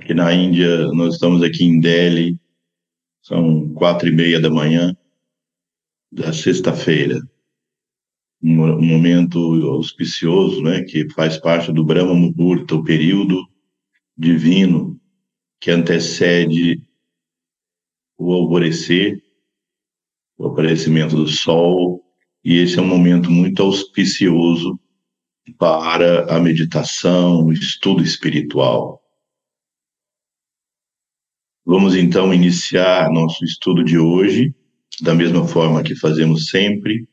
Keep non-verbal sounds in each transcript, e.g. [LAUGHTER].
Aqui na Índia, nós estamos aqui em Delhi, são quatro e meia da manhã da sexta-feira. Um, momento auspicioso, né, que faz parte do Brahma Muhurta, o período divino que antecede o alvorecer, o aparecimento do sol, e esse é um momento muito auspicioso para a meditação, o estudo espiritual. Vamos então iniciar nosso estudo de hoje, da mesma forma que fazemos sempre,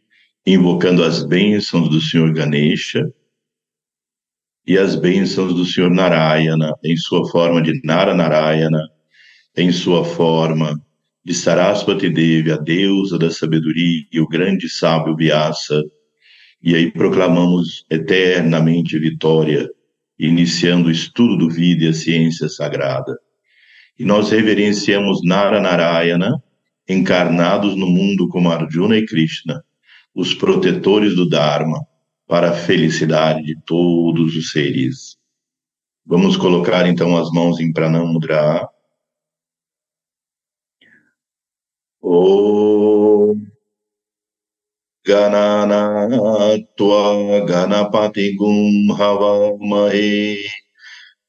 invocando as bênçãos do Senhor Ganesha e as bênçãos do Senhor Narayana, em sua forma de Nara Narayana, em sua forma de Sarasvati Devi, a deusa da sabedoria e o grande sábio Vyasa, e aí proclamamos eternamente vitória, iniciando o estudo do vida e a ciência sagrada e nós reverenciamos Naranarayana, encarnados no mundo como Arjuna e Krishna, os protetores do Dharma, para a felicidade de todos os seres. Vamos colocar então as mãos em Pranamudra. Om Ganana Tua Ganapati Gum Havamahe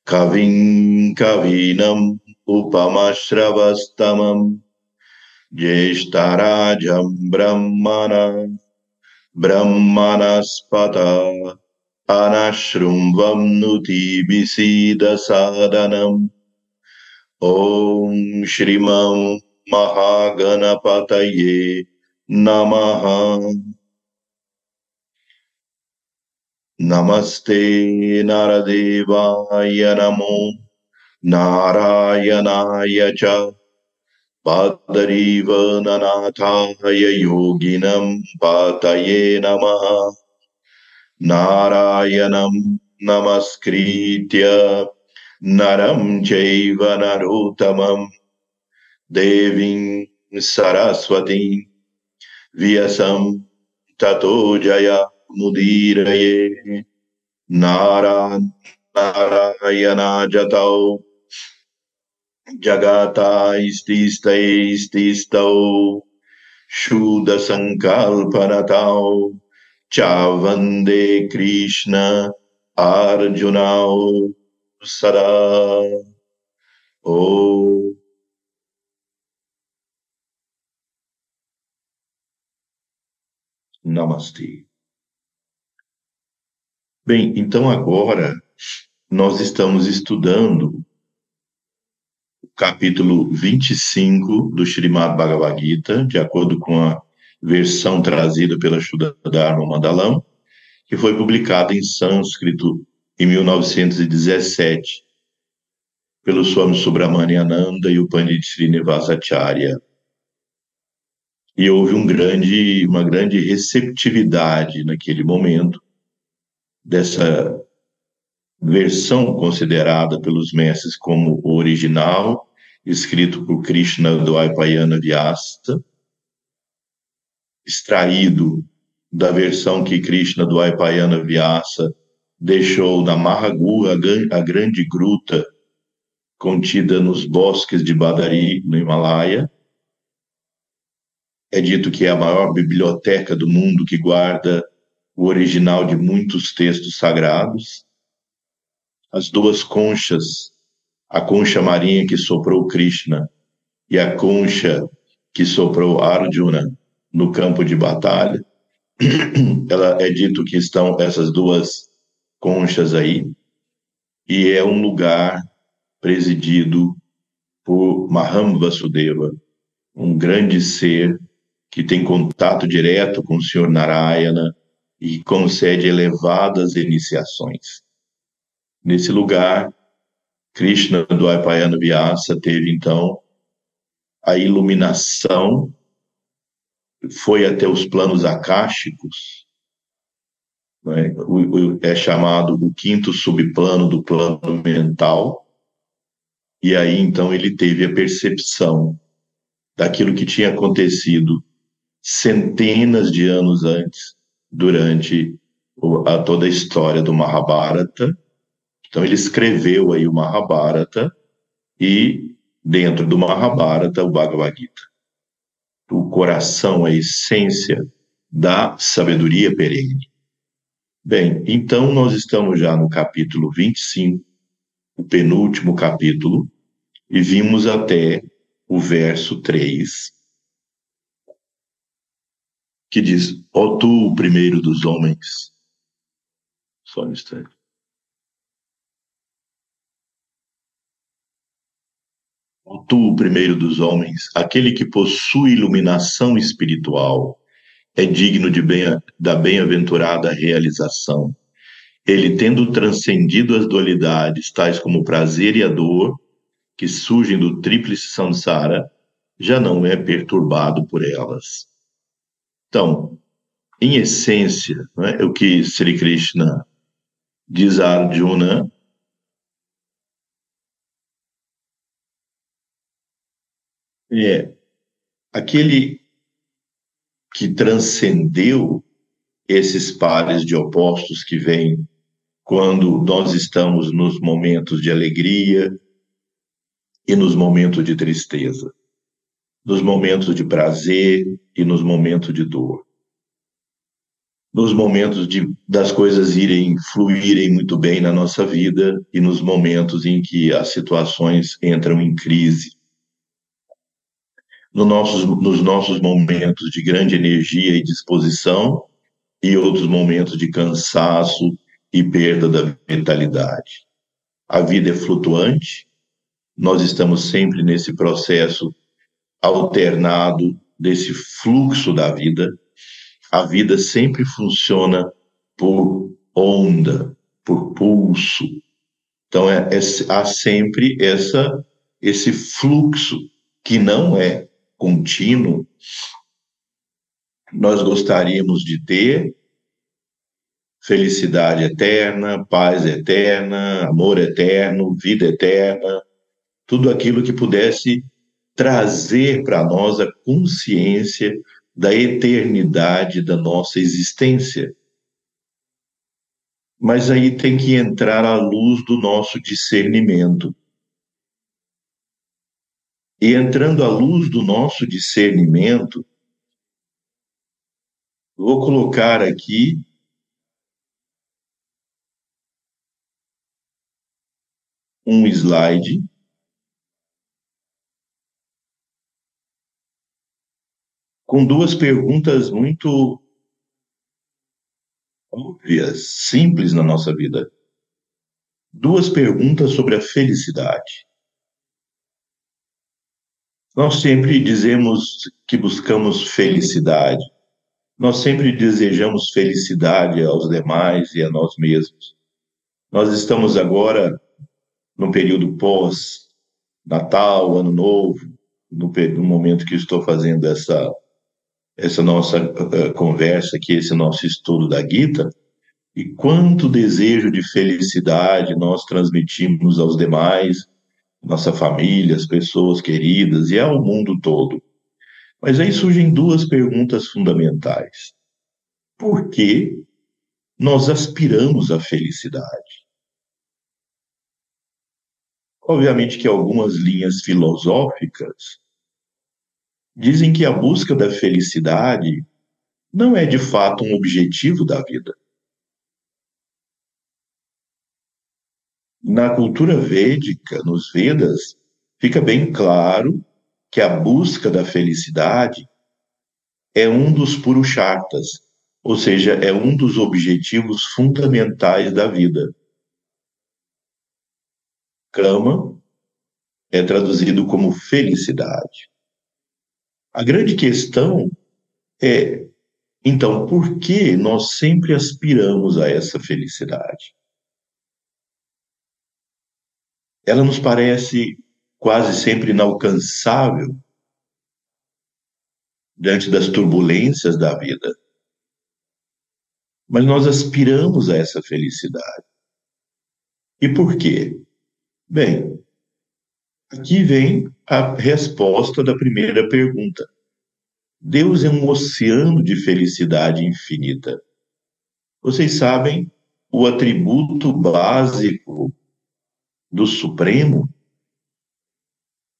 Kavim Kavinam उपमश्रवस्तमम् ज्येष्ठराजम् ब्रह्मण ब्रह्मणस्पत अनशृम्वं नुतिभिसीदसादनम् ॐ श्रीमम् Mahaganapataye Namaha Namaste Naradevaya Namo नारायणाय च। पादरीव ननाथाय योगिनं पातये नमः। नारायणं नमस्कृत्य। नरं चैव नरोत्तमं देवीं सरस्वतीं व्यसं ततो जयमुदीरये नारा नारायणाजतौ Jagata Istista Ististau Shuddha Sankalpanatau Chavande Krishna Arjunau Sada Oh Namastê. Bem, então agora nós estamos estudando capítulo 25 do Srimad Bhagavad Gita, de acordo com a versão trazida pela Shuddharma Mandalam, que foi publicada em sânscrito em 1917 pelo Swami Subramaniananda e o Pandit Srinivasacharya e houve um grande, uma grande receptividade naquele momento dessa versão considerada pelos mestres como original, escrito por Krishna Dvaipayana Vyasa, extraído da versão que Krishna Dvaipayana Vyasa deixou na Mahagura, a grande gruta contida nos bosques de Badari, no Himalaia, é dito que é a maior biblioteca do mundo que guarda o original de muitos textos sagrados. As duas conchas, a concha marinha que soprou Krishna e a concha que soprou Arjuna no campo de batalha, [CLEARS THROAT] ela é dito que estão essas duas conchas aí, e é um lugar presidido por Maham Vasudeva, um grande ser que tem contato direto com o Senhor Narayana e concede elevadas iniciações. Nesse lugar, Krishna do Aipayana Vyasa teve então a iluminação, foi até os planos akáshicos, é? é chamado o quinto subplano do plano mental, e aí então ele teve a percepção daquilo que tinha acontecido centenas de anos antes, durante a, toda a história do Mahabharata. Então ele escreveu aí o Mahabharata e dentro do Mahabharata, o Bhagavad Gita. O coração, a essência da sabedoria perene. Bem, então nós estamos já no capítulo 25, o penúltimo capítulo, e vimos até o verso 3, que diz: Ó tu, o primeiro dos homens. Só um instante. Tu, o primeiro dos homens, aquele que possui iluminação espiritual, é digno de bem, da bem-aventurada realização. Ele, tendo transcendido as dualidades, tais como o prazer e a dor, que surgem do tríplice samsara, já não é perturbado por elas. Então, em essência, é, o que Sri Krishna diz a Arjuna é aquele que transcendeu esses pares de opostos que vêm quando nós estamos nos momentos de alegria e nos momentos de tristeza, nos momentos de prazer e nos momentos de dor, nos momentos de, das coisas irem fluírem muito bem na nossa vida e nos momentos em que as situações entram em crise no nossos, nos nossos momentos de grande energia e disposição e outros momentos de cansaço e perda da vitalidade. A vida é flutuante, nós estamos sempre nesse processo alternado desse fluxo da vida. A vida sempre funciona por onda, por pulso. Então é, é, há sempre essa esse fluxo que não é contínuo, nós gostaríamos de ter felicidade eterna, paz eterna, amor eterno, vida eterna, tudo aquilo que pudesse trazer para nós a consciência da eternidade da nossa existência. Mas aí tem que entrar a luz do nosso discernimento. E entrando à luz do nosso discernimento, vou colocar aqui um slide com duas perguntas muito óbvias, simples na nossa vida. Duas perguntas sobre a felicidade. Nós sempre dizemos que buscamos felicidade. Nós sempre desejamos felicidade aos demais e a nós mesmos. Nós estamos agora no período pós-Natal, Ano Novo, no, no, momento que estou fazendo essa, essa nossa uh, conversa aqui, esse nosso estudo da Gita, e quanto desejo de felicidade nós transmitimos aos demais, nossa família, as pessoas queridas e ao mundo todo. Mas aí surgem duas perguntas fundamentais. Por que nós aspiramos à felicidade? Obviamente que algumas linhas filosóficas dizem que a busca da felicidade não é de fato um objetivo da vida. Na cultura védica, nos Vedas, fica bem claro que a busca da felicidade é um dos purushartas, ou seja, é um dos objetivos fundamentais da vida. Kama é traduzido como felicidade. A grande questão é, então, por que nós sempre aspiramos a essa felicidade? Ela nos parece quase sempre inalcançável diante das turbulências da vida. Mas nós aspiramos a essa felicidade. E por quê? Bem, aqui vem a resposta da primeira pergunta. Deus é um oceano de felicidade infinita. Vocês sabem, o atributo básico do Supremo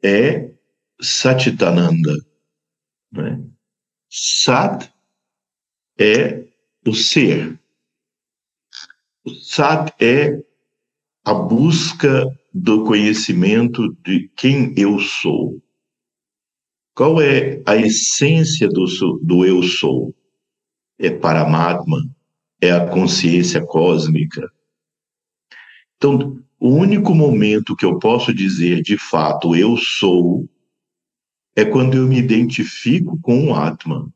é Satitananda. Né? Sat é o ser. Sat é a busca do conhecimento de quem eu sou. Qual é a essência do, do eu sou? É Paramatma, é a consciência cósmica. Então, o único momento que eu posso dizer de fato eu sou é quando eu me identifico com o Atman.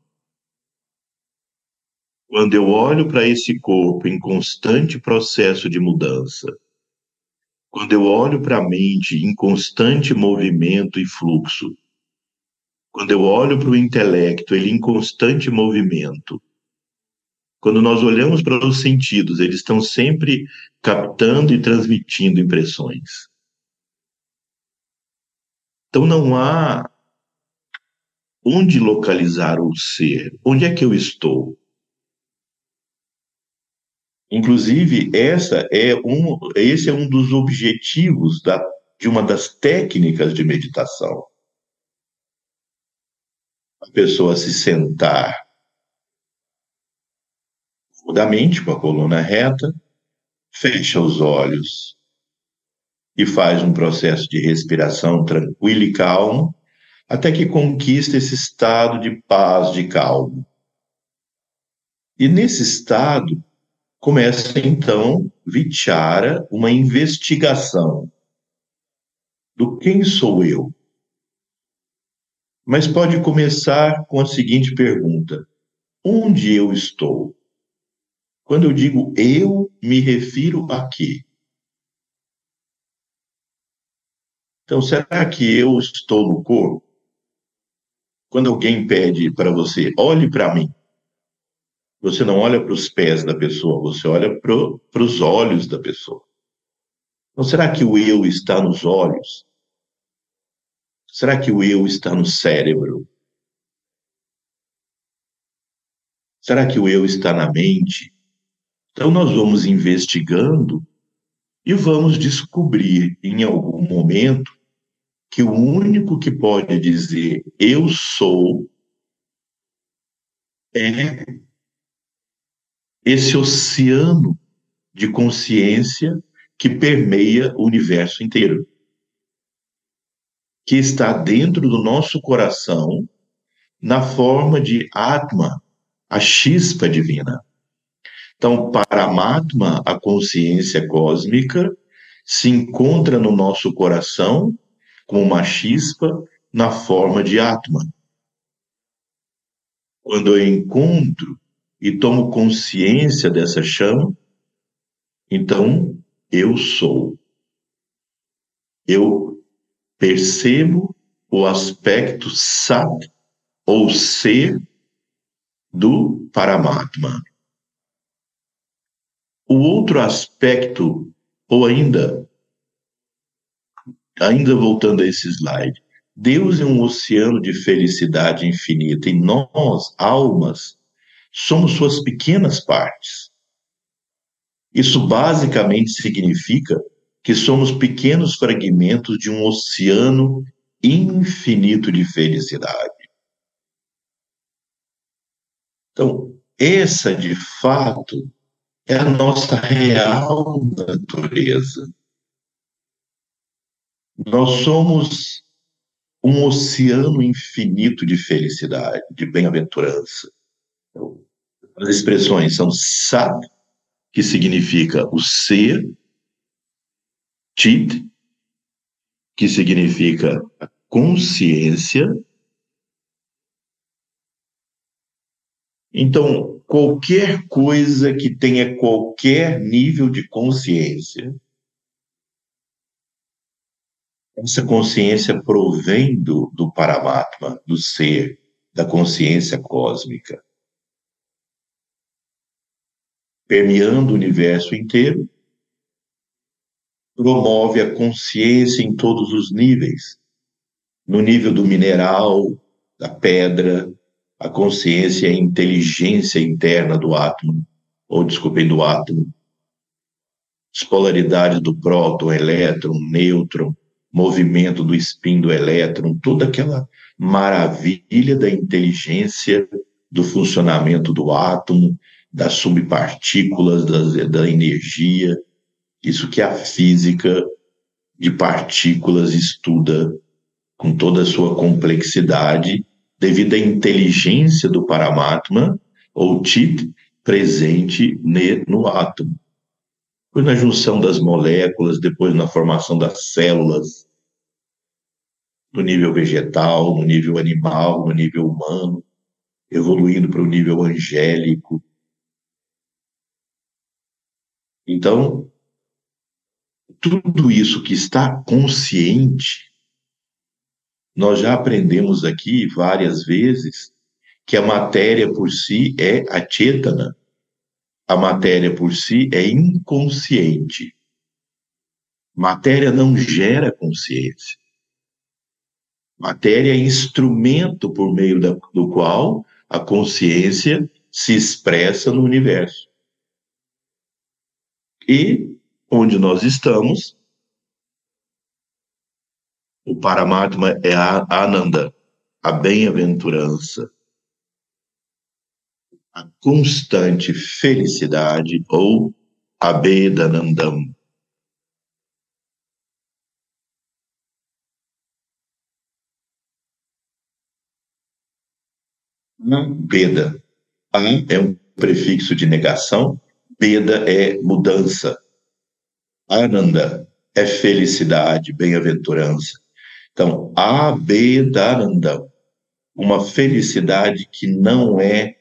Quando eu olho para esse corpo em constante processo de mudança, quando eu olho para a mente em constante movimento e fluxo, quando eu olho para o intelecto, ele em constante movimento, quando nós olhamos para os sentidos, eles estão sempre captando e transmitindo impressões. Então não há onde localizar o ser, onde é que eu estou. Inclusive, essa é um, esse é um dos objetivos da, de uma das técnicas de meditação. A pessoa se sentar mudamente, com a coluna reta, fecha os olhos e faz um processo de respiração tranquilo e calmo, até que conquista esse estado de paz, de calma. E nesse estado, começa então Vichara, uma investigação do quem sou eu. Mas pode começar com a seguinte pergunta: onde eu estou? Quando eu digo eu, me refiro a quê? Então, será que eu estou no corpo? Quando alguém pede para você, olhe para mim, você não olha para os pés da pessoa, você olha para os olhos da pessoa. Então, será que o eu está nos olhos? Será que o eu está no cérebro? Será que o eu está na mente? Então, nós vamos investigando e vamos descobrir em algum momento que o único que pode dizer eu sou é esse oceano de consciência que permeia o universo inteiro, que está dentro do nosso coração na forma de Atma, a chispa divina. Então, Paramatma, a consciência cósmica, se encontra no nosso coração como uma chispa na forma de Atma. Quando eu encontro e tomo consciência dessa chama, então eu sou. Eu percebo o aspecto sat, ou ser, do Paramatma. O outro aspecto, ou ainda, ainda voltando a esse slide, Deus é um oceano de felicidade infinita e nós, almas, somos suas pequenas partes. Isso basicamente significa que somos pequenos fragmentos de um oceano infinito de felicidade. Então, essa de fato é a nossa real natureza. Nós somos um oceano infinito de felicidade, de bem-aventurança. As expressões são sat, que significa o ser, chit, que significa a consciência. Então, qualquer coisa que tenha qualquer nível de consciência, essa consciência provém do, do Paramatma, do ser, da consciência cósmica permeando o universo inteiro, promove a consciência em todos os níveis. No nível do mineral, da pedra, a consciência é a inteligência interna do átomo, ou desculpem, do átomo. As polaridades do próton, elétron, nêutron, movimento do spin do elétron, toda aquela maravilha da inteligência do funcionamento do átomo, das subpartículas, das, da energia, isso que a física de partículas estuda com toda a sua complexidade, devido à inteligência do Paramatma, ou Chit, presente no átomo. Depois na junção das moléculas, depois na formação das células, no nível vegetal, no nível animal, no nível humano, evoluindo para o nível angélico. Então, tudo isso que está consciente, nós já aprendemos aqui várias vezes que a matéria por si é a chetana, a matéria por si é inconsciente. Matéria não gera consciência. Matéria é instrumento por meio da, do qual a consciência se expressa no universo. E onde nós estamos, o Paramatma é a Ananda, a bem-aventurança, a constante felicidade ou Abedanandam. Beda. É um prefixo de negação, Beda é mudança. Ananda é felicidade, bem-aventurança. Então, Abedananda, uma felicidade que não é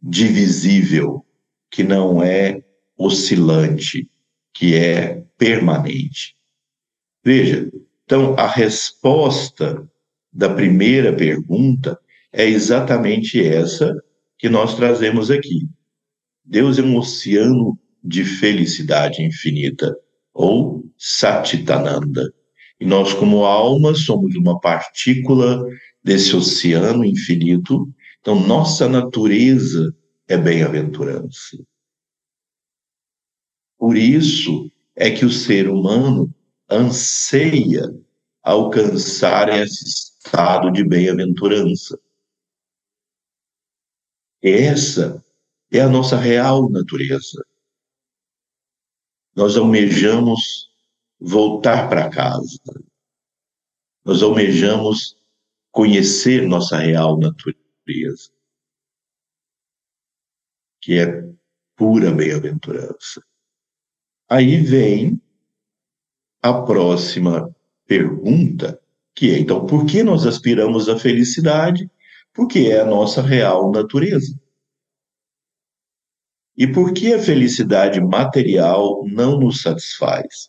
divisível, que não é oscilante, que é permanente. Veja, então a resposta da primeira pergunta é exatamente essa que nós trazemos aqui. Deus é um oceano de felicidade infinita, ou Satitananda. E nós, como alma, somos uma partícula desse oceano infinito. Então, nossa natureza é bem-aventurança. Por isso é que o ser humano anseia alcançar esse estado de bem-aventurança. Essa é a nossa real natureza. Nós almejamos voltar para casa. Nós almejamos conhecer nossa real natureza, que é pura bem-aventurança. Aí vem a próxima pergunta, que é, então, por que nós aspiramos à felicidade porque é a nossa real natureza. E por que a felicidade material não nos satisfaz?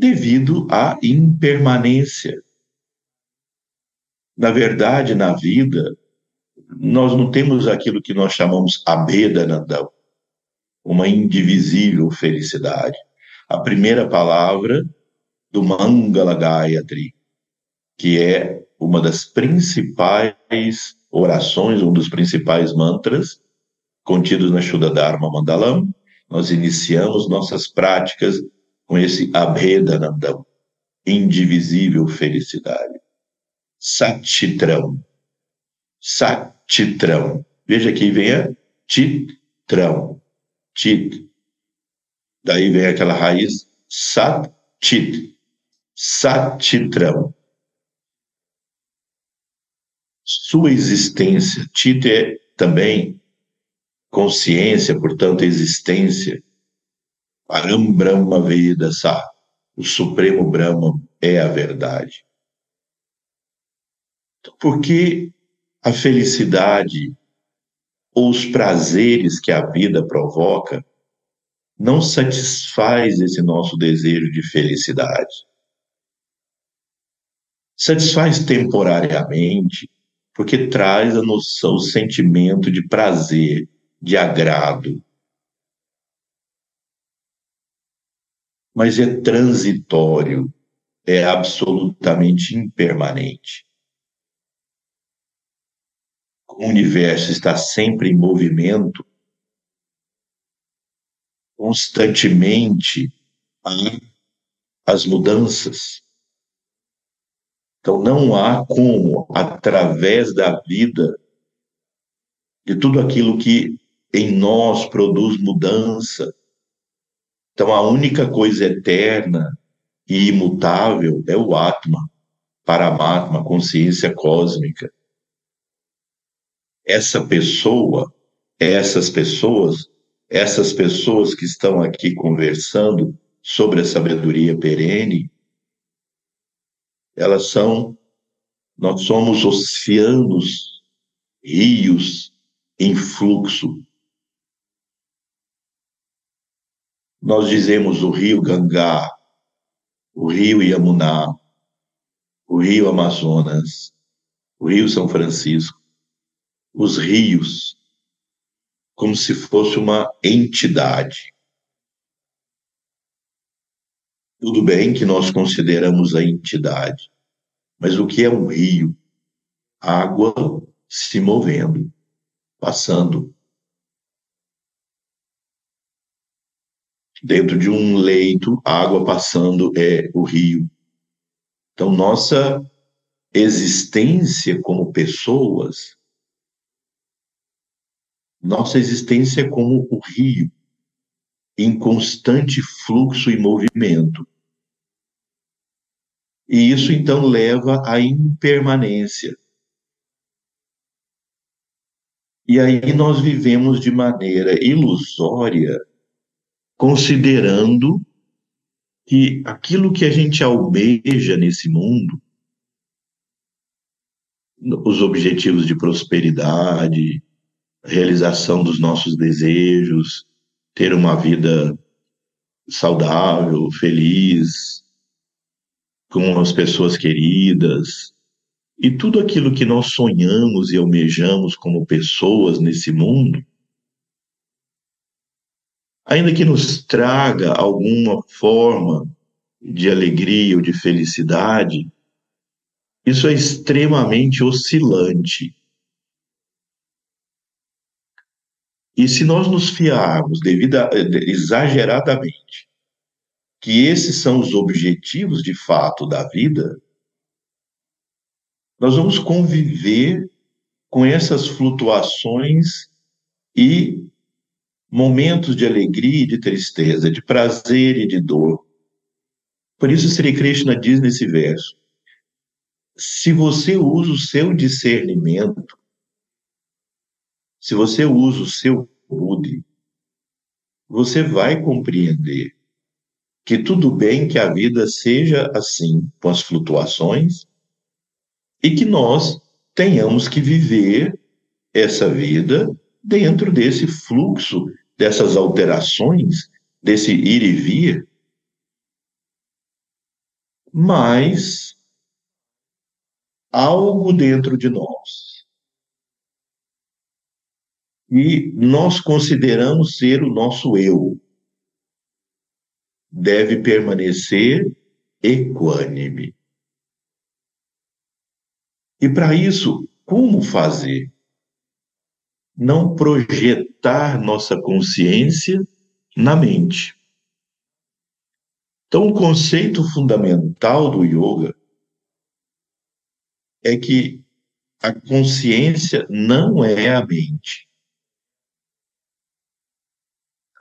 Devido à impermanência. Na verdade, na vida, nós não temos aquilo que nós chamamos Abhedanandam, uma indivisível felicidade. A primeira palavra do Mangala Gayatri, que é uma das principais orações, um dos principais mantras contidos na Shuddha Dharma Mandalam. Nós iniciamos nossas práticas com esse Abhedanandam, indivisível felicidade. Satchitram. Satchitram. Veja aqui vem a titrão. Tit. Daí vem aquela raiz sat chit. Satchitram sua existência. Tito é também consciência, portanto, existência. Param Brahma Veda Sa. O Supremo Brahma é a verdade. Então, por que a felicidade ou os prazeres que a vida provoca não satisfaz esse nosso desejo de felicidade? Satisfaz temporariamente, porque traz a noção, o sentimento de prazer, de agrado. Mas é transitório, é absolutamente impermanente. O universo está sempre em movimento, constantemente há as mudanças. Então, não há como, através da vida, de tudo aquilo que em nós produz mudança. Então, a única coisa eterna e imutável é o Atma, Paramatma, consciência cósmica. Essa pessoa, essas pessoas, essas pessoas que estão aqui conversando sobre a sabedoria perene, elas são, nós somos oceanos, rios em fluxo. Nós dizemos o rio Gangá, o rio Yamuná, o rio Amazonas, o rio São Francisco, os rios, como se fosse uma entidade. Tudo bem que nós consideramos a entidade, mas o que é um rio? Água se movendo, passando. Dentro de um leito, água passando é o rio. Então, nossa existência como pessoas, nossa existência como o rio em constante fluxo e movimento. E isso então leva à impermanência. E aí nós vivemos de maneira ilusória, considerando que aquilo que a gente almeja nesse mundo, os objetivos de prosperidade, realização dos nossos desejos, ter uma vida saudável, feliz, com as pessoas queridas, e tudo aquilo que nós sonhamos e almejamos como pessoas nesse mundo, ainda que nos traga alguma forma de alegria ou de felicidade, isso é extremamente oscilante. E se nós nos fiarmos a, exageradamente que esses são os objetivos de fato da vida, nós vamos conviver com essas flutuações e momentos de alegria e de tristeza, de prazer e de dor. Por isso, Sri Krishna diz nesse verso: se você usa o seu discernimento se você usa o seu Buddhi, você vai compreender que tudo bem que a vida seja assim, com as flutuações, e que nós tenhamos que viver essa vida dentro desse fluxo, dessas alterações, desse ir e vir. Mas algo dentro de nós e nós consideramos ser o nosso eu. Deve permanecer equânime. E para isso, como fazer? Não projetar nossa consciência na mente. Então, o conceito fundamental do yoga é que a consciência não é a mente.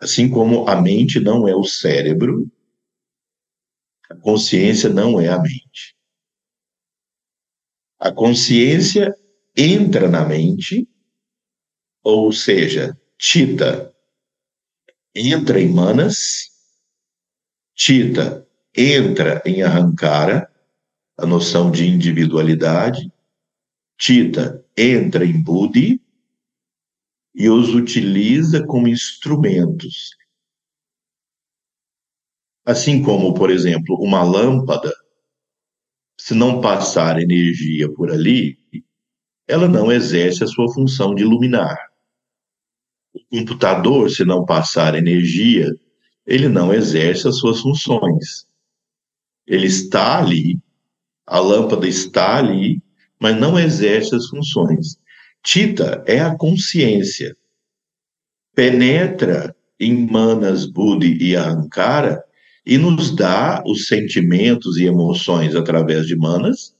Assim como a mente não é o cérebro, a consciência não é a mente. A consciência entra na mente, ou seja, Tita entra em Manas, Tita entra em Arrancara, a noção de individualidade, Tita entra em Buddhi, e os utiliza como instrumentos. Assim como, por exemplo, uma lâmpada, se não passar energia por ali, ela não exerce a sua função de iluminar. O computador, se não passar energia, ele não exerce as suas funções. Ele está ali, a lâmpada está ali, mas não exerce as funções. Tita é a consciência. Penetra em Manas, Buddhi e Ahankara e nos dá os sentimentos e emoções através de manas,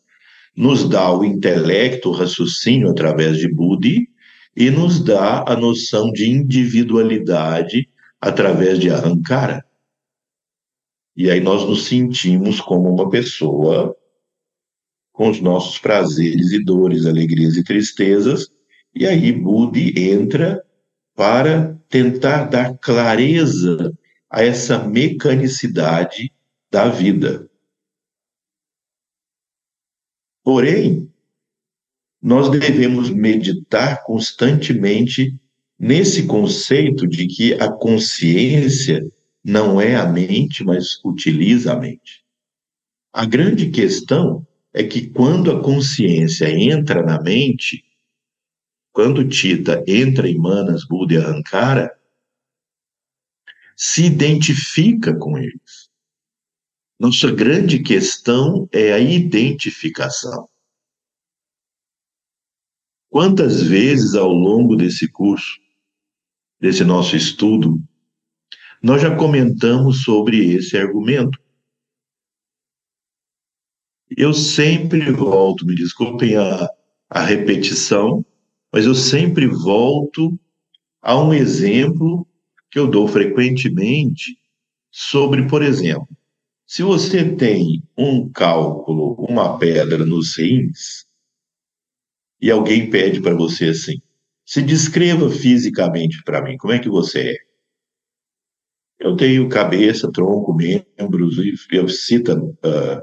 nos dá o intelecto, o raciocínio através de buddhi e nos dá a noção de individualidade através de ahankara. E aí nós nos sentimos como uma pessoa com os nossos prazeres e dores, alegrias e tristezas, e aí Budi entra para tentar dar clareza a essa mecanicidade da vida. Porém, nós devemos meditar constantemente nesse conceito de que a consciência não é a mente, mas utiliza a mente. A grande questão é que quando a consciência entra na mente, quando Tita entra em Manas, Buda e Ahankara, se identifica com eles. Nossa grande questão é a identificação. Quantas vezes ao longo desse curso, desse nosso estudo, nós já comentamos sobre esse argumento? Eu sempre volto, me desculpem a, a repetição, mas eu sempre volto a um exemplo que eu dou frequentemente sobre, por exemplo, se você tem um cálculo, uma pedra nos rins, e alguém pede para você assim, se descreva fisicamente para mim, como é que você é? Eu tenho cabeça, tronco, membros, e eu cita uh,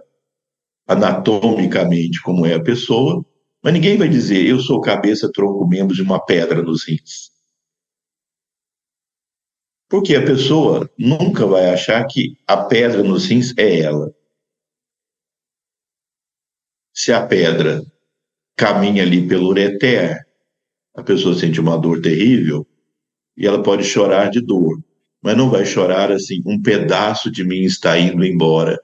anatomicamente como é a pessoa, mas ninguém vai dizer eu sou cabeça, tronco, membros de uma pedra nos rins. Porque a pessoa nunca vai achar que a pedra nos rins é ela. Se a pedra caminha ali pelo ureter, a pessoa sente uma dor terrível e ela pode chorar de dor, mas não vai chorar assim, um pedaço de mim está indo embora.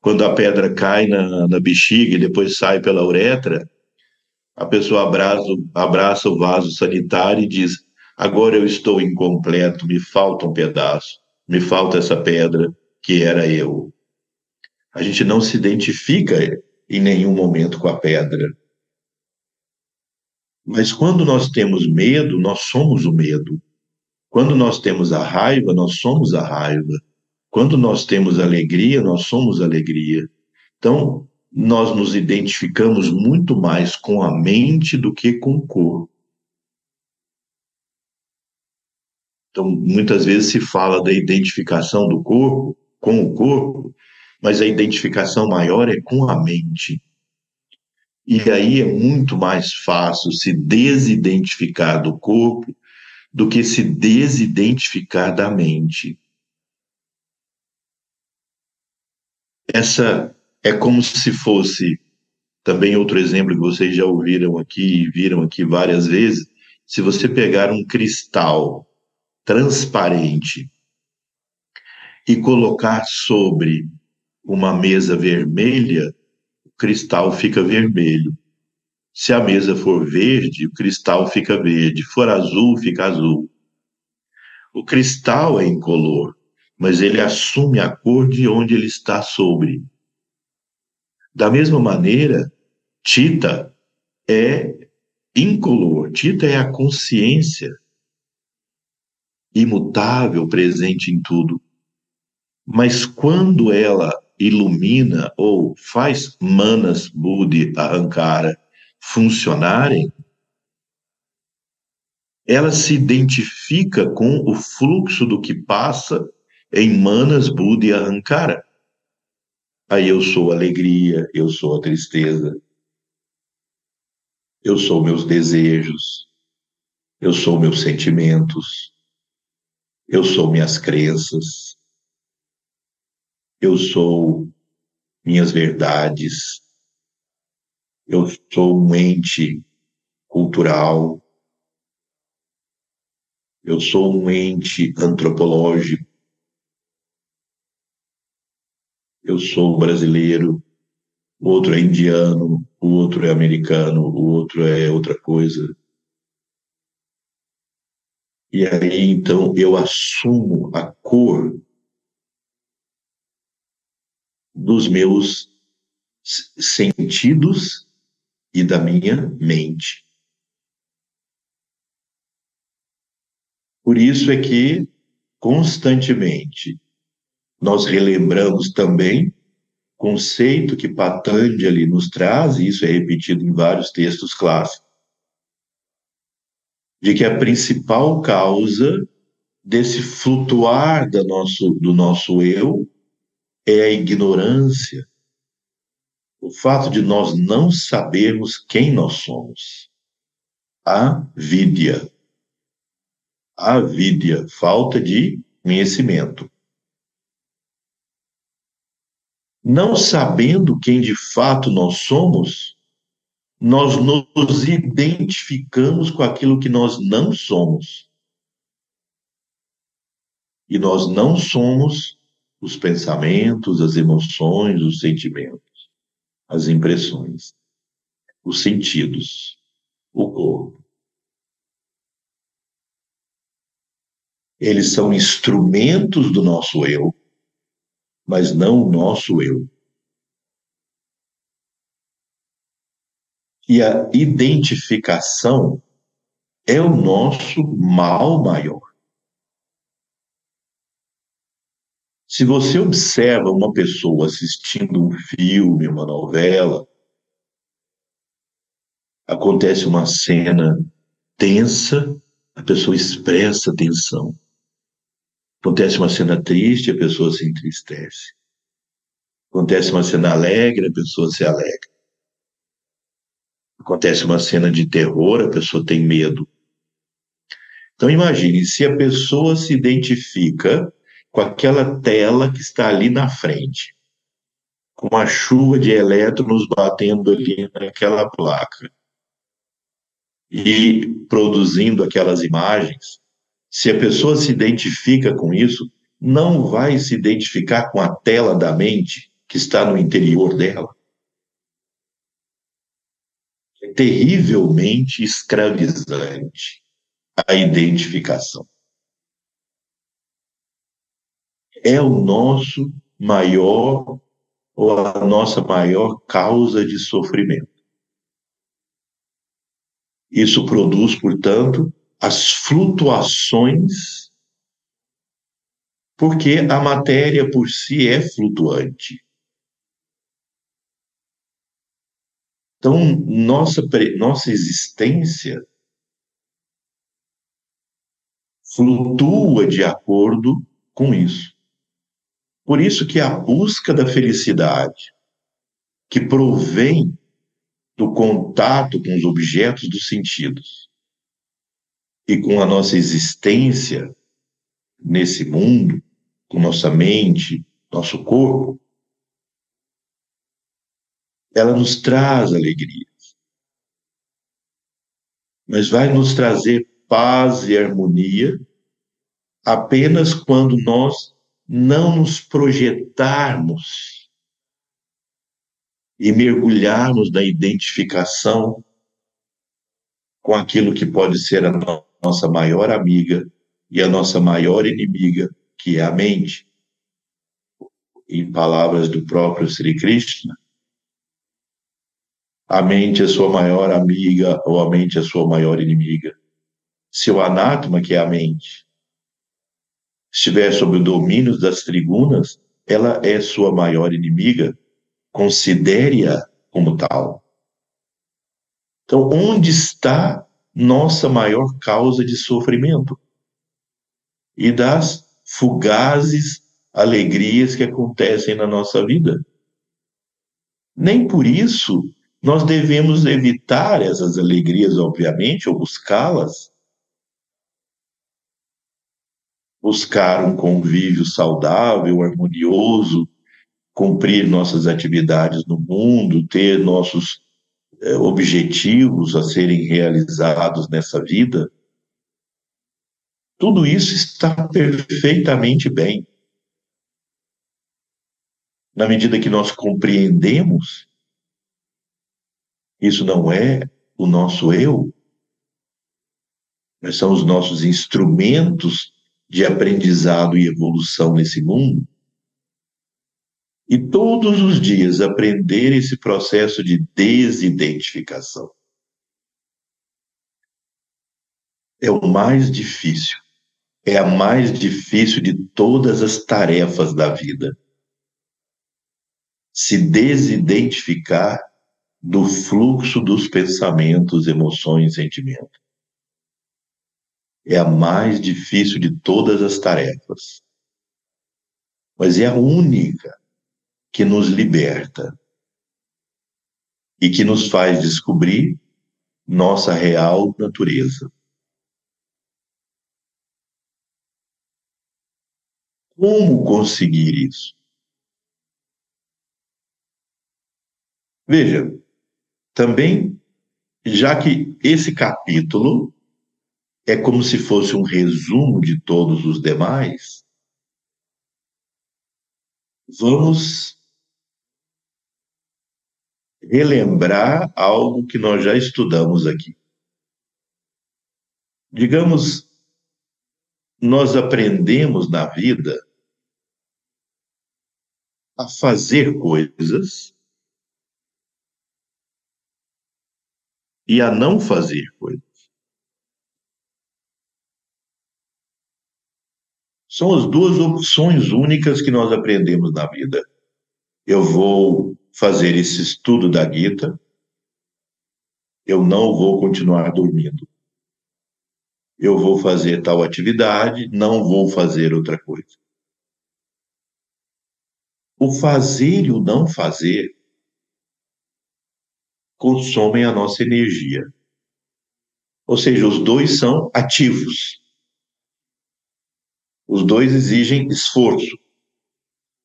Quando a pedra cai na, na bexiga e depois sai pela uretra, a pessoa abraça, abraça o vaso sanitário e diz: Agora eu estou incompleto, me falta um pedaço, me falta essa pedra que era eu. A gente não se identifica em nenhum momento com a pedra. Mas quando nós temos medo, nós somos o medo. Quando nós temos a raiva, nós somos a raiva. Quando nós temos alegria, nós somos alegria. Então, nós nos identificamos muito mais com a mente do que com o corpo. Então, muitas vezes se fala da identificação do corpo com o corpo, mas a identificação maior é com a mente. E aí é muito mais fácil se desidentificar do corpo do que se desidentificar da mente. Essa é como se fosse também outro exemplo que vocês já ouviram aqui e viram aqui várias vezes. Se você pegar um cristal transparente e colocar sobre uma mesa vermelha, cristal fica vermelho. Se a mesa for verde, o cristal fica verde. For azul, fica azul. O cristal é incolor, mas ele assume a cor de onde ele está sobre. Da mesma maneira, Tita é incolor. Tita é a consciência imutável, presente em tudo. Mas quando ela ilumina ou faz manas, buddhi, ahankara funcionarem, ela se identifica com o fluxo do que passa em manas, buddhi, ahankara. Aí eu sou alegria, eu sou a tristeza, eu sou meus desejos, eu sou meus sentimentos, eu sou minhas crenças, eu sou minhas verdades, eu sou um ente cultural, eu sou um ente antropológico, eu sou brasileiro, o outro é indiano, o outro é americano, o outro é outra coisa. E aí, então, eu assumo a cor dos meus sentidos e da minha mente. Por isso é que, constantemente, nós relembramos também conceito que Patanjali nos traz, e isso é repetido em vários textos clássicos, de que a principal causa desse flutuar do nosso, do nosso eu é a ignorância, o fato de nós não sabermos quem nós somos. A vidya. A vidya, falta de conhecimento. Não sabendo quem de fato nós somos, nós nos identificamos com aquilo que nós não somos. E nós não somos os pensamentos, as emoções, os sentimentos, as impressões, os sentidos, o corpo. Eles são instrumentos do nosso eu, mas não o nosso eu. E a identificação é o nosso mal maior. Se você observa uma pessoa assistindo um filme, uma novela, acontece uma cena tensa, a pessoa expressa tensão. Acontece uma cena triste, a pessoa se entristece. Acontece uma cena alegre, a pessoa se alegra. Acontece uma cena de terror, a pessoa tem medo. Então imagine, se a pessoa se identifica com aquela tela que está ali na frente, com a chuva de elétrons batendo ali naquela placa e produzindo aquelas imagens, se a pessoa se identifica com isso, não vai se identificar com a tela da mente que está no interior dela. É terrivelmente escravizante a identificação. É o nosso maior ou a nossa maior causa de sofrimento. Isso produz, portanto, as flutuações, porque a matéria por si é flutuante. Então, nossa, nossa existência flutua de acordo com isso. Por isso que a busca da felicidade, que provém do contato com os objetos dos sentidos e com a nossa existência nesse mundo, com nossa mente, nosso corpo, ela nos traz alegria. Mas vai nos trazer paz e harmonia apenas quando nós não nos projetarmos e mergulharmos na identificação com aquilo que pode ser a nossa maior amiga e a nossa maior inimiga, que é a mente. Em palavras do próprio Sri Krishna, a mente é sua maior amiga ou a mente é sua maior inimiga. Seu anátoma, que é a mente, estiver sob o domínio das tribunas, ela é sua maior inimiga, considere-a como tal. Então, onde está nossa maior causa de sofrimento? E das fugazes alegrias que acontecem na nossa vida. Nem por isso nós devemos evitar essas alegrias, obviamente, ou buscá-las. Buscar um convívio saudável, harmonioso, cumprir nossas atividades no mundo, ter nossos é, objetivos a serem realizados nessa vida. Tudo isso está perfeitamente bem. Na medida que nós compreendemos isso não é o nosso eu, mas são os nossos instrumentos de aprendizado e evolução nesse mundo. e todos os dias aprender esse processo de desidentificação. É o mais difícil, é a mais difícil de todas as tarefas da vida. Se desidentificar do fluxo dos pensamentos, emoções, sentimentos. É a mais difícil de todas as tarefas. Mas é a única que nos liberta e que nos faz descobrir nossa real natureza. Como conseguir isso? Veja, também, já que esse capítulo é como se fosse um resumo de todos os demais, vamos relembrar algo que nós já estudamos aqui. Digamos, nós aprendemos na vida a fazer coisas e a não fazer coisas. São as duas opções únicas que nós aprendemos na vida. Eu vou fazer esse estudo da Gita, eu não vou continuar dormindo. Eu vou fazer tal atividade, não vou fazer outra coisa. O fazer e o não fazer consomem a nossa energia. Ou seja, os dois são ativos. Os dois exigem esforço.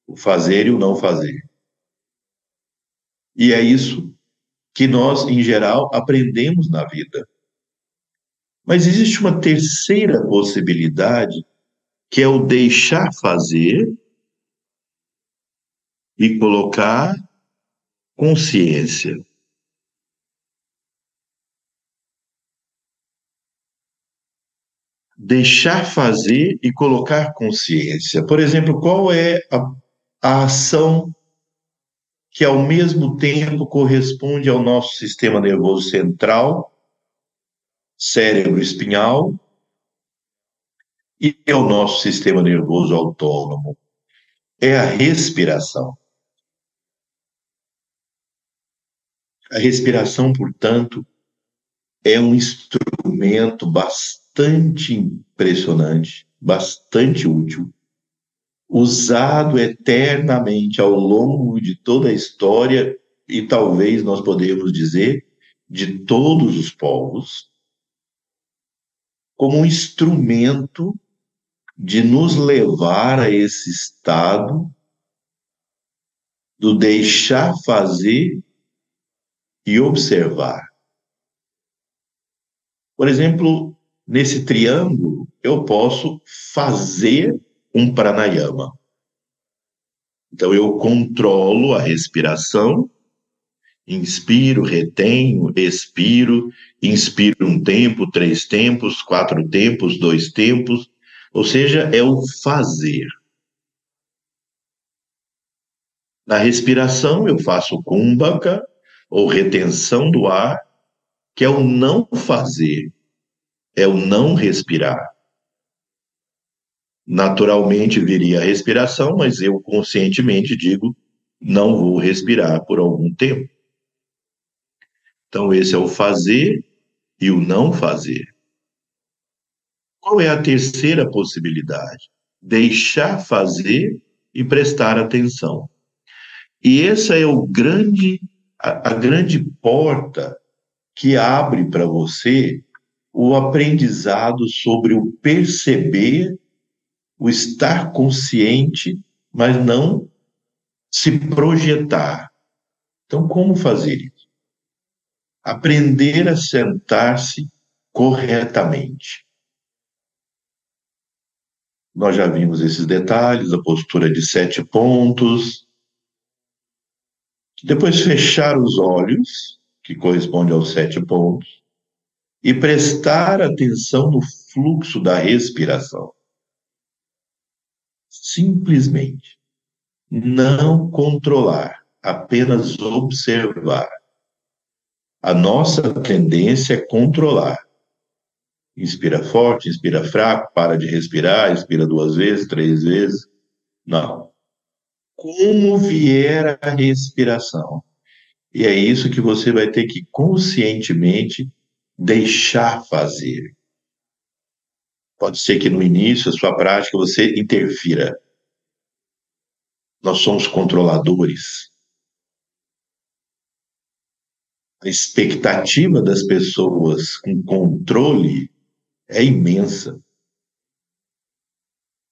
O fazer e o não fazer. E é isso que nós, em geral, aprendemos na vida. Mas existe uma terceira possibilidade, que é o deixar fazer e colocar consciência. Deixar fazer e colocar consciência. Por exemplo, qual é a, a ação que ao mesmo tempo corresponde ao nosso sistema nervoso central, cérebro espinhal, e ao nosso sistema nervoso autônomo. É a respiração. A respiração, portanto, é um instrumento bastante impressionante, bastante útil usado eternamente ao longo de toda a história e talvez nós podemos dizer de todos os povos, como um instrumento de nos levar a esse estado do deixar fazer e observar. Por exemplo, nesse triângulo, eu posso fazer um pranayama. Então, eu controlo a respiração, inspiro, retenho, expiro, inspiro um tempo, três tempos, quatro tempos, dois tempos, ou seja, é o fazer. Na respiração, eu faço kumbhaka, ou retenção do ar, que é o não fazer, é o não respirar. Naturalmente viria a respiração, mas eu conscientemente digo: não vou respirar por algum tempo. Então, esse é o fazer e o não fazer. Qual é a terceira possibilidade? Deixar fazer e prestar atenção. E essa é o grande, a, a grande porta que abre para você o aprendizado sobre o perceber o estar consciente, mas não se projetar. Então, como fazer isso? Aprender a sentar-se corretamente. Nós já vimos esses detalhes, a postura de sete pontos. Depois, fechar os olhos, que corresponde aos sete pontos, e prestar atenção no fluxo da respiração simplesmente. não controlar, apenas observar. A nossa tendência é controlar. Inspira forte, inspira fraco, para de respirar, inspira duas vezes, três vezes. Não. Como vier a respiração. E é isso que você vai ter que conscientemente deixar fazer. Pode ser que no início a sua prática você interfira. Nós somos controladores. A expectativa das pessoas com controle é imensa.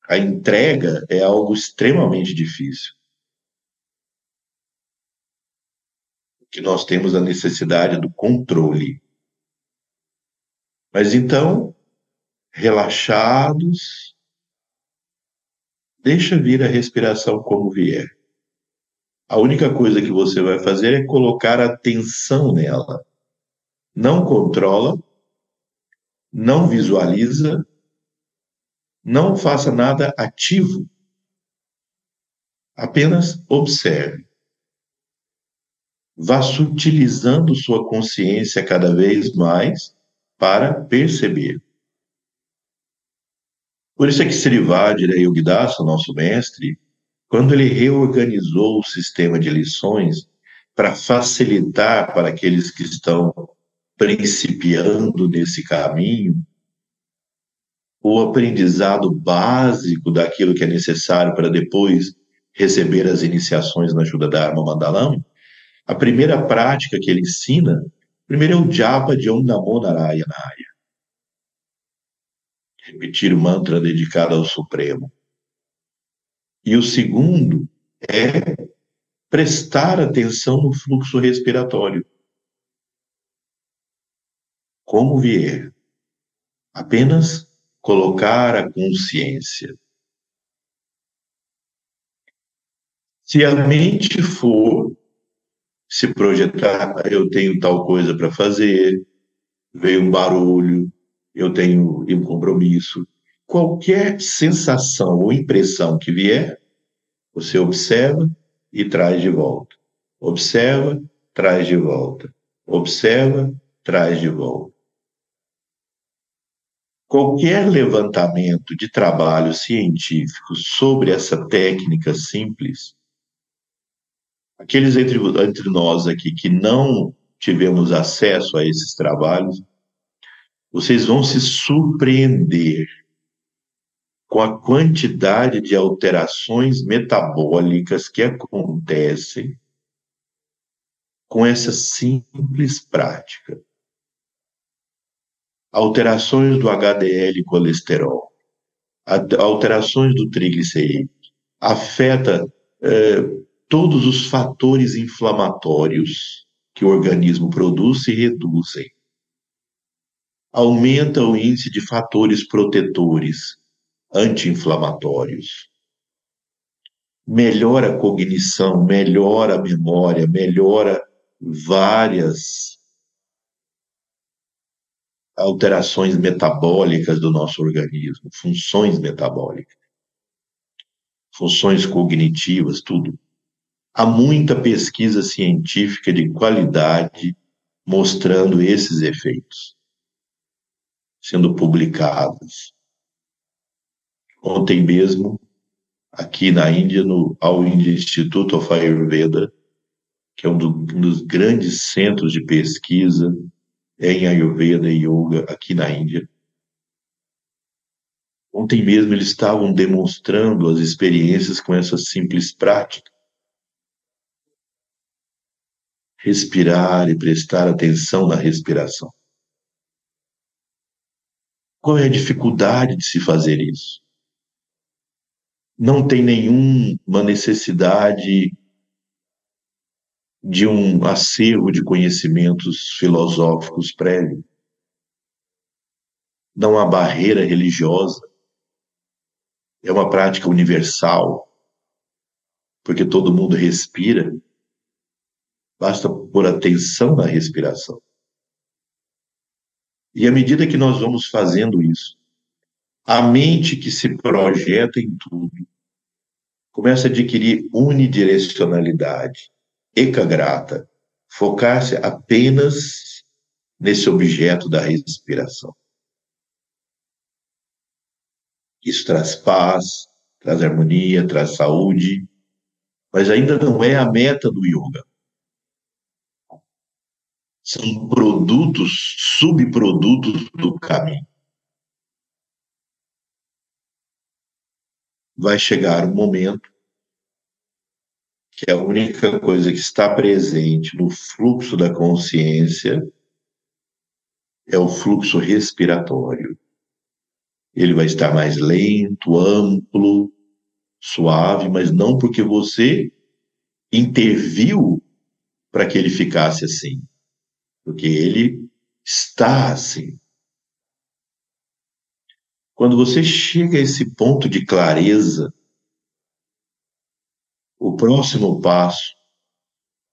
A entrega é algo extremamente difícil. Que nós temos a necessidade do controle. Mas então, relaxados, deixa vir a respiração como vier. A única coisa que você vai fazer é colocar atenção nela. Não controla, não visualiza, não faça nada ativo. Apenas observe. Vá sutilizando sua consciência cada vez mais para perceber. Por isso é que Srivajra Yogidasa, nosso mestre, quando ele reorganizou o sistema de lições para facilitar para aqueles que estão principiando nesse caminho, o aprendizado básico daquilo que é necessário para depois receber as iniciações na ajuda da Arma Mandalam, a primeira prática que ele ensina, primeiro é o japa de Om Namo Narayanaya. Repetir mantra dedicado ao Supremo. E o segundo é prestar atenção no fluxo respiratório como vier. Apenas colocar a consciência. Se a mente for se projetar, eu tenho tal coisa para fazer, veio um barulho, eu tenho um compromisso, qualquer sensação ou impressão que vier, você observa e traz de volta. Observa, traz de volta. Observa, traz de volta. Qualquer levantamento de trabalho científico sobre essa técnica simples, aqueles entre, entre nós aqui que não tivemos acesso a esses trabalhos, vocês vão se surpreender com a quantidade de alterações metabólicas que acontecem com essa simples prática. Alterações do HDL colesterol, alterações do triglicerídeo, afeta eh, todos os fatores inflamatórios que o organismo produz e reduzem. Aumenta o índice de fatores protetores anti-inflamatórios. Melhora a cognição, melhora a memória, melhora várias alterações metabólicas do nosso organismo, funções metabólicas, funções cognitivas, tudo. Há muita pesquisa científica de qualidade mostrando esses efeitos sendo publicadas. Ontem mesmo, aqui na Índia, no All India Institute of Ayurveda, que é um, do, um dos grandes centros de pesquisa em Ayurveda e Yoga aqui na Índia. Ontem mesmo eles estavam demonstrando as experiências com essa simples prática. Respirar e prestar atenção na respiração. Qual é a dificuldade de se fazer isso? Não tem nenhuma necessidade de um acervo de conhecimentos filosóficos prévios. Não há barreira religiosa. É uma prática universal, porque todo mundo respira. Basta pôr atenção na respiração. E à medida que nós vamos fazendo isso, a mente que se projeta em tudo, começa a adquirir unidirecionalidade, ekagrata, focar-se apenas nesse objeto da respiração. Isso traz paz, traz harmonia, traz saúde, mas ainda não é a meta do yoga. São produtos, subprodutos do caminho. Vai chegar um momento que a única coisa que está presente no fluxo da consciência é o fluxo respiratório. Ele vai estar mais lento, amplo, suave, mas não porque você interviu para que ele ficasse assim, porque ele está assim. Quando você chega a esse ponto de clareza, o próximo passo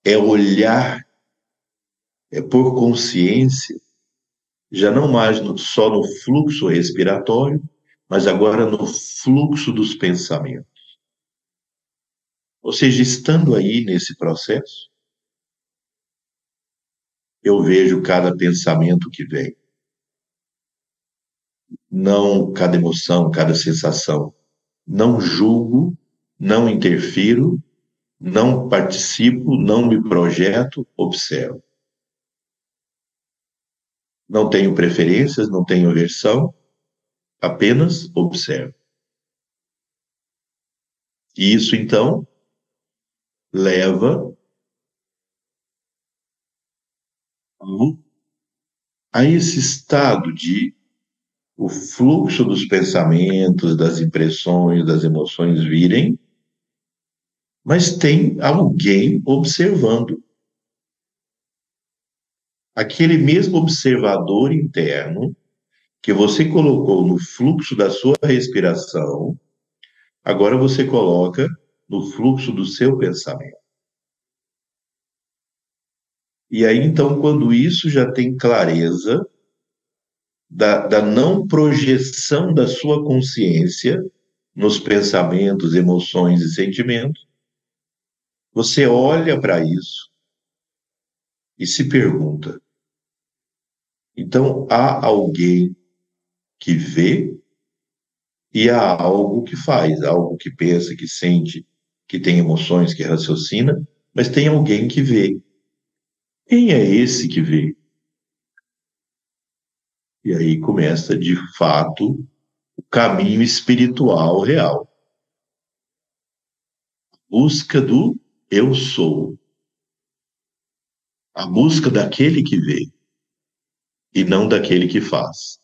é olhar, é por consciência, já não mais no, só no fluxo respiratório, mas agora no fluxo dos pensamentos. Ou seja, estando aí nesse processo, eu vejo cada pensamento que vem. Não cada emoção, cada sensação. Não julgo, não interfiro, não participo, não me projeto, observo. Não tenho preferências, não tenho aversão, apenas observo. E isso, então, leva a esse estado de o fluxo dos pensamentos, das impressões, das emoções virem, mas tem alguém observando. Aquele mesmo observador interno que você colocou no fluxo da sua respiração, agora você coloca no fluxo do seu pensamento. E aí, então, quando isso já tem clareza da, da não projeção da sua consciência nos pensamentos, emoções e sentimentos, você olha para isso e se pergunta: então há alguém que vê e há algo que faz, algo que pensa, que sente, que tem emoções, que raciocina, mas tem alguém que vê. Quem é esse que vê? E aí começa, de fato, o caminho espiritual real. A busca do eu sou. A busca daquele que vê e não daquele que faz.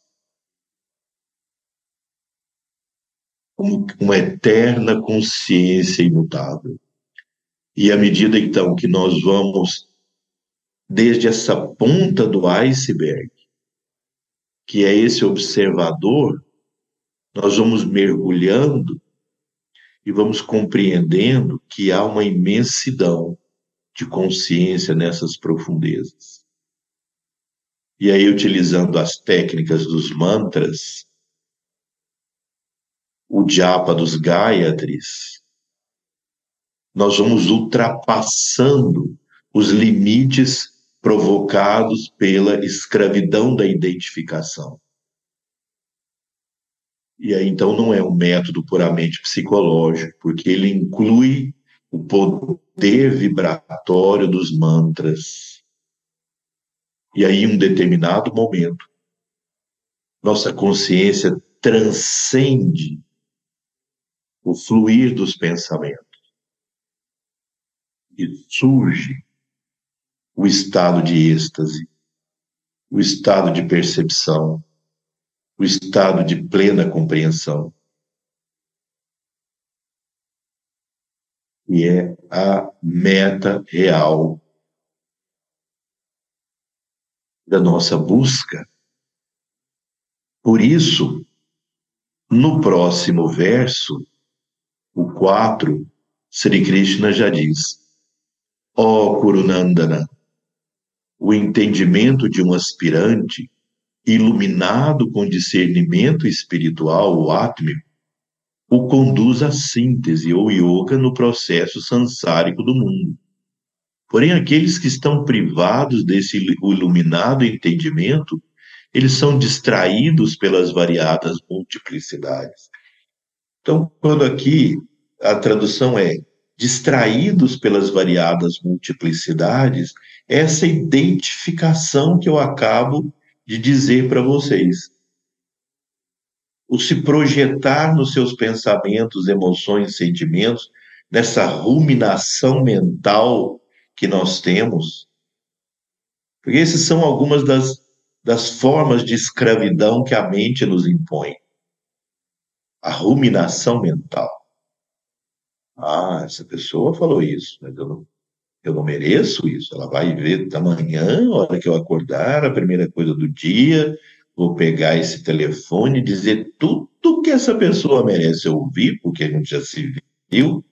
uma eterna consciência imutável. E à medida então que nós vamos desde essa ponta do iceberg, que é esse observador, nós vamos mergulhando e vamos compreendendo que há uma imensidão de consciência nessas profundezas. E aí, utilizando as técnicas dos mantras, o japa dos Gayatris, nós vamos ultrapassando os limites provocados pela escravidão da identificação. E aí, então, não é um método puramente psicológico, porque ele inclui o poder vibratório dos mantras. E aí, em um determinado momento, nossa consciência transcende o fluir dos pensamentos. E surge o estado de êxtase, o estado de percepção, o estado de plena compreensão. E é a meta real da nossa busca. Por isso, no próximo verso, o 4, Sri Krishna já diz: Ó oh, Kurunandana, o entendimento de um aspirante iluminado com discernimento espiritual, o átmico, o conduz à síntese ou yoga no processo sansárico do mundo. Porém, aqueles que estão privados desse iluminado entendimento, eles são distraídos pelas variadas multiplicidades. Então, quando aqui a tradução é distraídos pelas variadas multiplicidades, essa identificação que eu acabo de dizer para vocês. O se projetar nos seus pensamentos, emoções, sentimentos, nessa ruminação mental que nós temos. Porque essas são algumas das, das formas de escravidão que a mente nos impõe. A ruminação mental. Ah, essa pessoa falou isso, mas eu não, eu não mereço isso. Ela vai ver da manhã, a hora que eu acordar, a primeira coisa do dia, vou pegar esse telefone e dizer tudo que essa pessoa merece ouvir, porque a gente já se viu,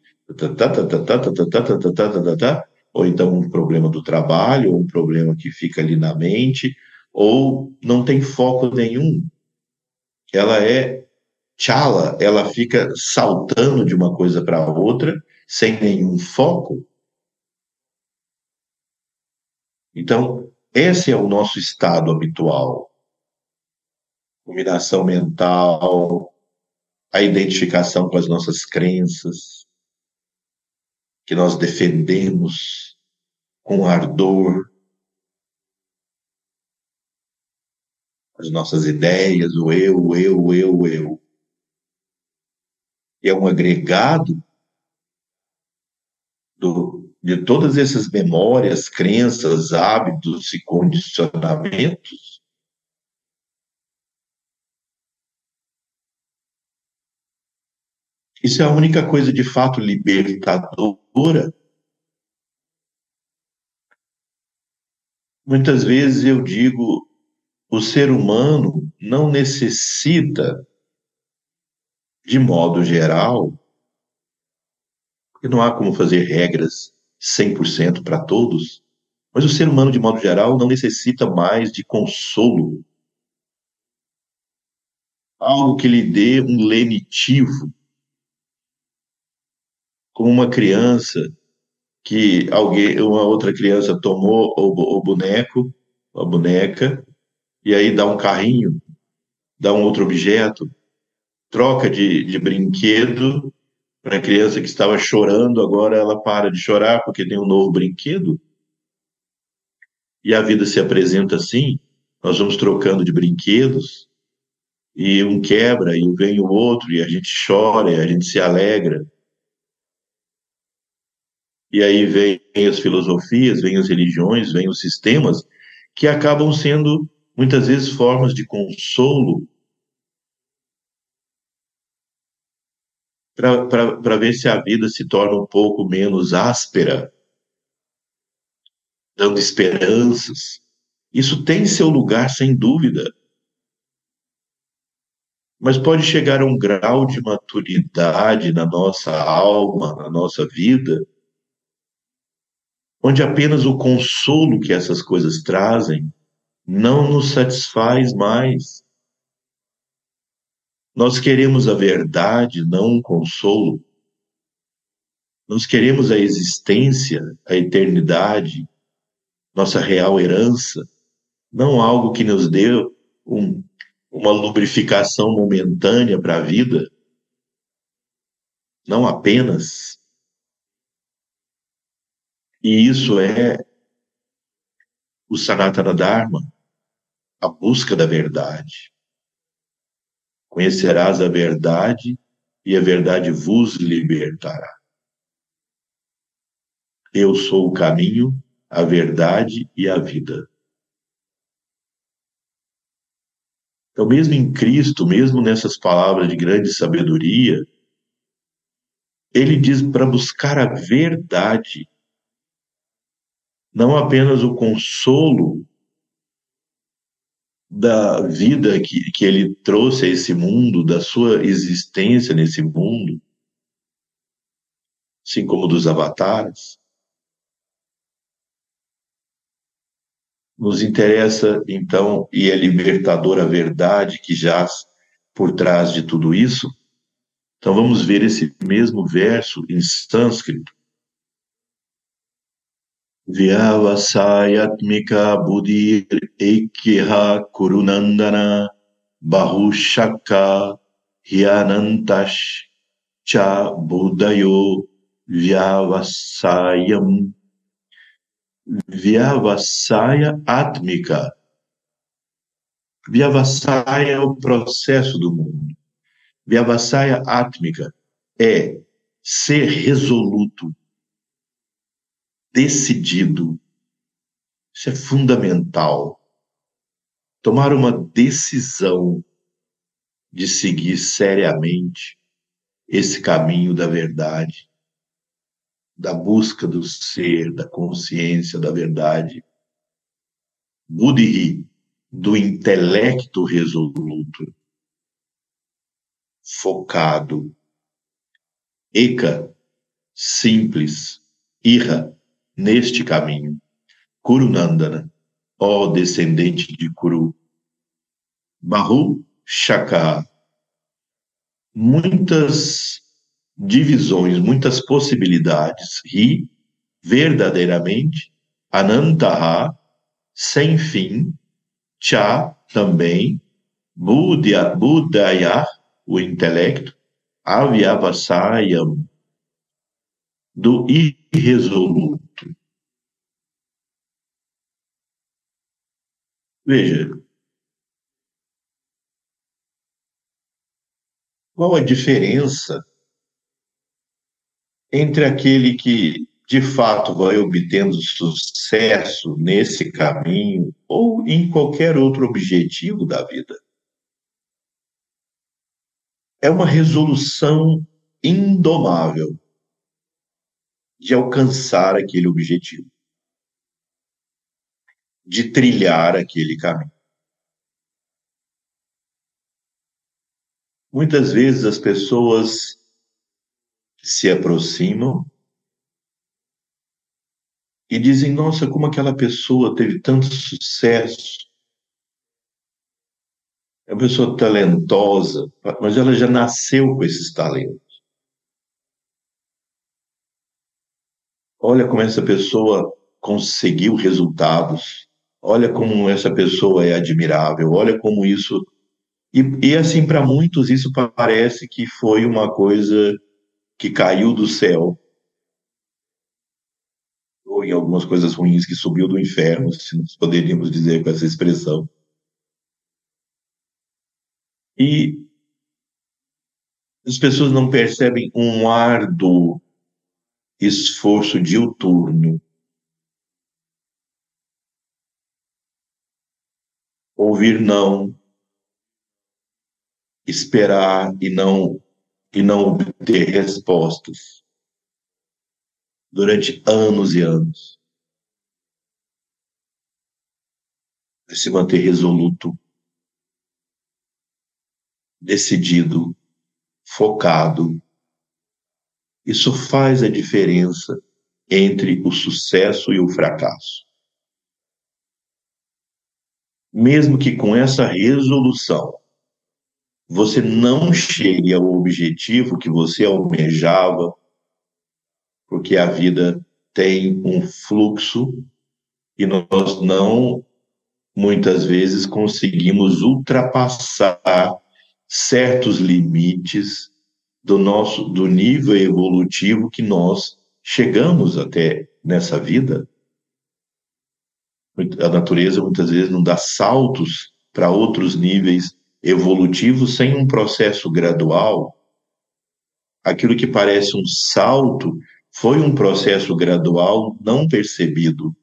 ou então um problema do trabalho, ou um problema que fica ali na mente, ou não tem foco nenhum. Ela é chala, ela fica saltando de uma coisa para outra, sem nenhum foco. Então, esse é o nosso estado habitual. Combinação mental, a identificação com as nossas crenças, que nós defendemos com ardor, as nossas ideias, o eu, eu, eu, eu é um agregado do, de todas essas memórias, crenças, hábitos e condicionamentos. Isso é a única coisa de fato libertadora. Muitas vezes eu digo, o ser humano não necessita de modo geral, porque não há como fazer regras 100% para todos, mas o ser humano, de modo geral, não necessita mais de consolo. Algo que lhe dê um lenitivo. Como uma criança que alguém, uma outra criança tomou o, o boneco, a boneca, e aí dá um carrinho, dá um outro objeto, troca de, de brinquedo para a criança que estava chorando, agora ela para de chorar porque tem um novo brinquedo. E a vida se apresenta assim, nós vamos trocando de brinquedos, e um quebra, e vem o outro, e a gente chora, e a gente se alegra. E aí vem as filosofias, vem as religiões, vem os sistemas, que acabam sendo, muitas vezes, formas de consolo para ver se a vida se torna um pouco menos áspera, dando esperanças. Isso tem seu lugar, sem dúvida. Mas pode chegar a um grau de maturidade na nossa alma, na nossa vida, onde apenas o consolo que essas coisas trazem não nos satisfaz mais. Nós queremos a verdade, não um consolo. Nós queremos a existência, a eternidade, nossa real herança, não algo que nos dê um, uma lubrificação momentânea para a vida, não apenas. E isso é o Sanatana Dharma, a busca da verdade. Conhecerás a verdade e a verdade vos libertará. Eu sou o caminho, a verdade e a vida. Então, mesmo em Cristo, mesmo nessas palavras de grande sabedoria, ele diz para buscar a verdade, não apenas o consolo da vida que, que ele trouxe a esse mundo, da sua existência nesse mundo, assim como dos avatares. Nos interessa, então, e é libertadora a verdade que jaz por trás de tudo isso, Então vamos ver esse mesmo verso em sânscrito. Vyavasayatmika buddhir ekya kurunandana bahushaka hyanantash cha budayo vyavasayam vyavasaya atmika Vyavasaya é o processo do mundo. Vyavasaya átmica é ser resoluto, decidido. Isso é fundamental. Tomar uma decisão de seguir seriamente esse caminho da verdade, da busca do ser, da consciência da verdade. Buddhi, do intelecto resoluto, focado. Eka, simples, irra, neste caminho. Kurunandana, ó descendente de Kuru. Bahu Shaka, muitas divisões, muitas possibilidades. Ri, verdadeiramente. Anantaha, sem fim. Cha, também. Buddha, Buddhaya, o intelecto. Avyavasayam, do irresoluto. Veja, qual a diferença entre aquele que de fato vai obtendo sucesso nesse caminho ou em qualquer outro objetivo da vida. É uma resolução indomável de alcançar aquele objetivo, de trilhar aquele caminho. Muitas vezes as pessoas se aproximam e dizem: Nossa, como aquela pessoa teve tanto sucesso. É uma pessoa talentosa, mas ela já nasceu com esses talentos. Olha como essa pessoa conseguiu resultados. Olha como essa pessoa é admirável. Olha como isso. E, e assim, para muitos, isso parece que foi uma coisa que caiu do céu ou em algumas coisas ruins que subiu do inferno, se nós poderíamos dizer com essa expressão. E as pessoas não percebem um árduo esforço diuturno. Ouvir não, esperar e não e não obter respostas durante anos e anos. Se manter resoluto, decidido, focado. Isso faz a diferença entre o sucesso e o fracasso. Mesmo que com essa resolução você não chegue ao objetivo que você almejava, porque a vida tem um fluxo e nós não, muitas vezes, conseguimos ultrapassar certos limites do nosso do nível evolutivo que nós chegamos até nessa vida. A natureza muitas vezes não dá saltos para outros níveis evolutivos sem um processo gradual. Aquilo que parece um salto foi um processo gradual não percebido.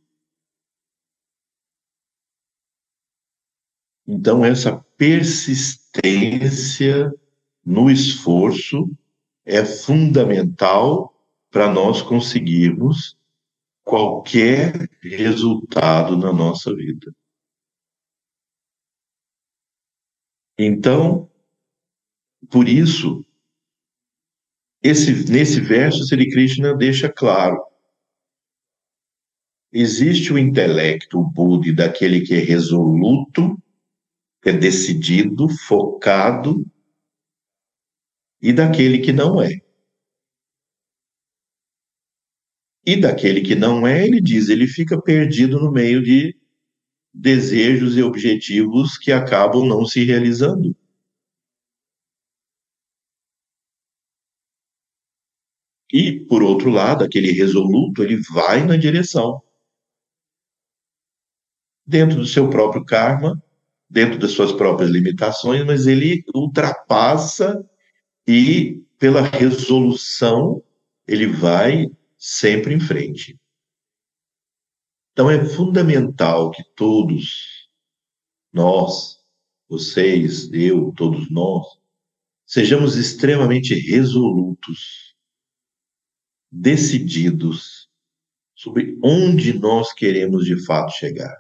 Então, essa persistência no esforço é fundamental para nós conseguirmos qualquer resultado na nossa vida. Então, por isso, esse, nesse verso, Sri Krishna deixa claro: existe o intelecto, o Buda, daquele que é resoluto, é decidido, focado, e daquele que não é. E daquele que não é, ele diz, ele fica perdido no meio de desejos e objetivos que acabam não se realizando. E, por outro lado, aquele resoluto, ele vai na direção. Dentro do seu próprio karma, dentro das suas próprias limitações, mas ele ultrapassa e, pela resolução, ele vai sempre em frente. Então é fundamental que todos nós, vocês, eu, todos nós, sejamos extremamente resolutos, decididos sobre onde nós queremos de fato chegar.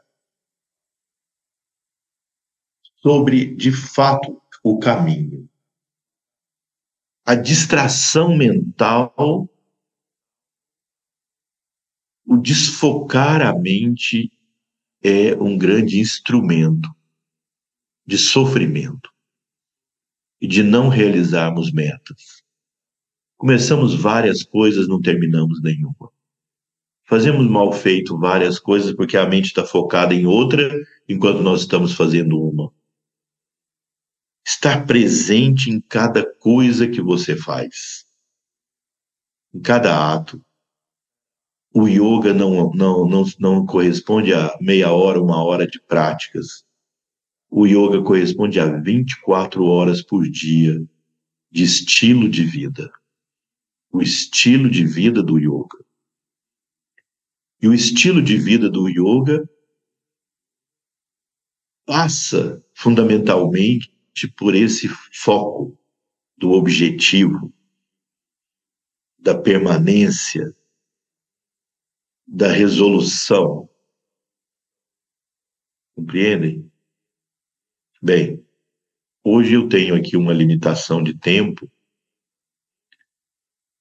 Sobre, de fato, o caminho. A distração mental o desfocar a mente é um grande instrumento de sofrimento e de não realizarmos metas. Começamos várias coisas, não terminamos nenhuma. Fazemos mal feito várias coisas porque a mente está focada em outra enquanto nós estamos fazendo uma. Estar presente em cada coisa que você faz, em cada ato, o yoga não, não, não, não corresponde a meia hora, uma hora de práticas. O yoga corresponde a 24 horas por dia de estilo de vida. O estilo de vida do yoga. E o estilo de vida do yoga passa fundamentalmente por esse foco do objetivo, da permanência, da resolução. Compreendem? Bem, hoje eu tenho aqui uma limitação de tempo,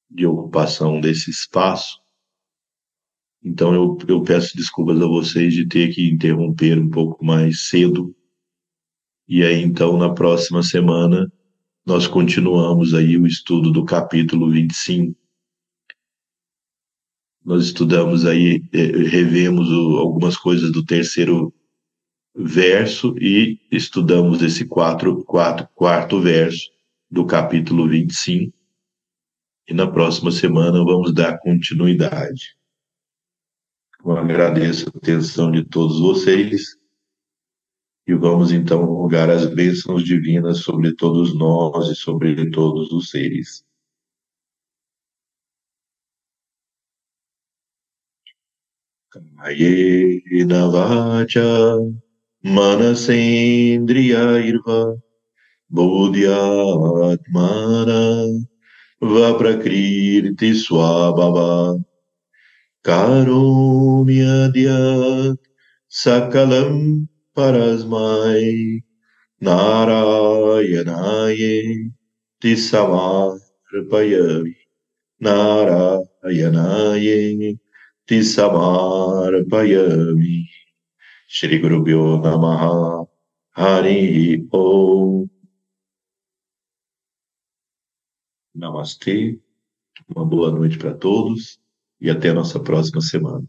de ocupação desse espaço, então eu, eu peço desculpas a vocês de ter que interromper um pouco mais cedo. E aí, então, na próxima semana, nós continuamos aí o estudo do capítulo 25 nós estudamos aí, é, revemos o, algumas coisas do terceiro verso e estudamos esse quatro, quatro, quarto verso do capítulo 25. E na próxima semana vamos dar continuidade. Eu agradeço a atenção de todos vocês e vamos então rogar as bênçãos divinas sobre todos nós e sobre todos os seres. कायेन वाचा मनसेन्द्रियैर्वा बोध्यात्माना वप्रकीर्तिस्वाभवा कारोम्यद्यत् सकलं परस्मै नारायणायेति समार्पयामि नारायणाये ti samarpayami. Shri Guru Bhyo Namaha Hari Om. Namastê, uma boa noite para todos e até a nossa próxima semana.